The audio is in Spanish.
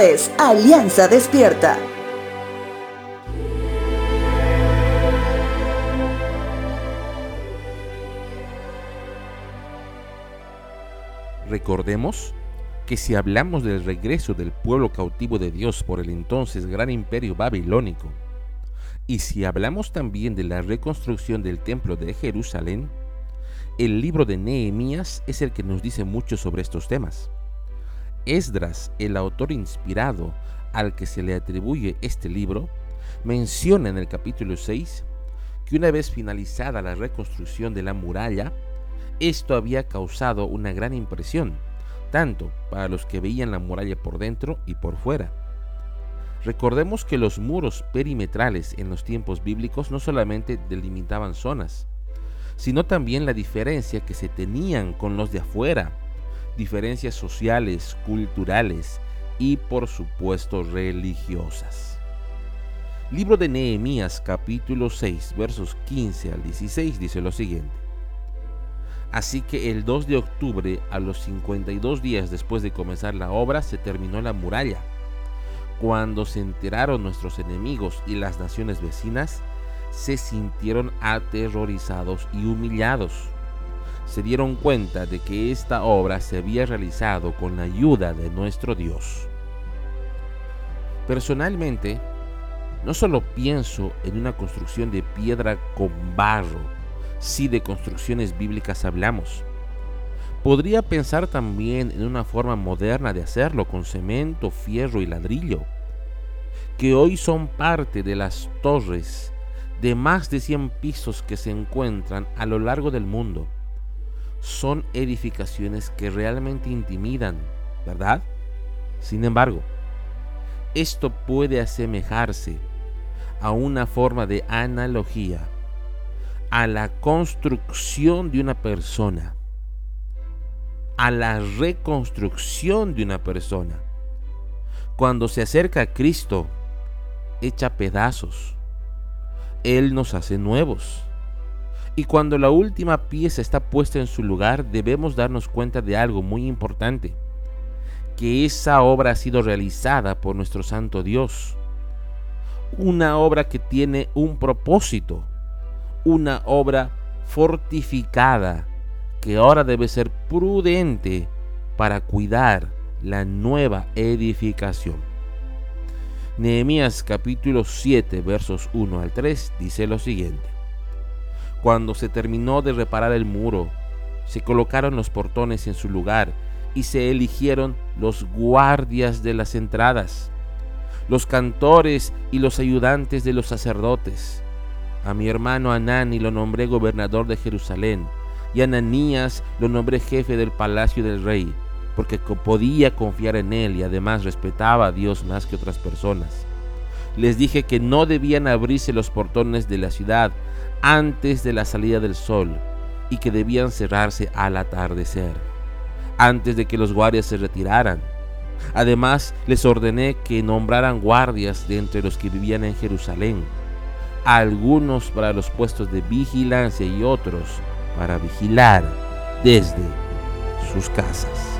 Es Alianza Despierta. Recordemos que si hablamos del regreso del pueblo cautivo de Dios por el entonces gran imperio babilónico, y si hablamos también de la reconstrucción del templo de Jerusalén, el libro de Nehemías es el que nos dice mucho sobre estos temas. Esdras, el autor inspirado al que se le atribuye este libro, menciona en el capítulo 6 que una vez finalizada la reconstrucción de la muralla, esto había causado una gran impresión, tanto para los que veían la muralla por dentro y por fuera. Recordemos que los muros perimetrales en los tiempos bíblicos no solamente delimitaban zonas, sino también la diferencia que se tenían con los de afuera, diferencias sociales, culturales y por supuesto religiosas. Libro de Nehemías capítulo 6 versos 15 al 16 dice lo siguiente. Así que el 2 de octubre, a los 52 días después de comenzar la obra, se terminó la muralla. Cuando se enteraron nuestros enemigos y las naciones vecinas, se sintieron aterrorizados y humillados se dieron cuenta de que esta obra se había realizado con la ayuda de nuestro Dios. Personalmente, no solo pienso en una construcción de piedra con barro, si de construcciones bíblicas hablamos. Podría pensar también en una forma moderna de hacerlo con cemento, fierro y ladrillo, que hoy son parte de las torres de más de 100 pisos que se encuentran a lo largo del mundo son edificaciones que realmente intimidan, ¿verdad? Sin embargo, esto puede asemejarse a una forma de analogía a la construcción de una persona, a la reconstrucción de una persona. Cuando se acerca a Cristo, echa pedazos. Él nos hace nuevos. Y cuando la última pieza está puesta en su lugar, debemos darnos cuenta de algo muy importante, que esa obra ha sido realizada por nuestro Santo Dios. Una obra que tiene un propósito, una obra fortificada, que ahora debe ser prudente para cuidar la nueva edificación. Nehemías capítulo 7 versos 1 al 3 dice lo siguiente. Cuando se terminó de reparar el muro, se colocaron los portones en su lugar y se eligieron los guardias de las entradas, los cantores y los ayudantes de los sacerdotes. A mi hermano Anani lo nombré gobernador de Jerusalén y a Ananías lo nombré jefe del palacio del rey, porque podía confiar en él y además respetaba a Dios más que otras personas. Les dije que no debían abrirse los portones de la ciudad antes de la salida del sol y que debían cerrarse al atardecer, antes de que los guardias se retiraran. Además, les ordené que nombraran guardias de entre los que vivían en Jerusalén, algunos para los puestos de vigilancia y otros para vigilar desde sus casas.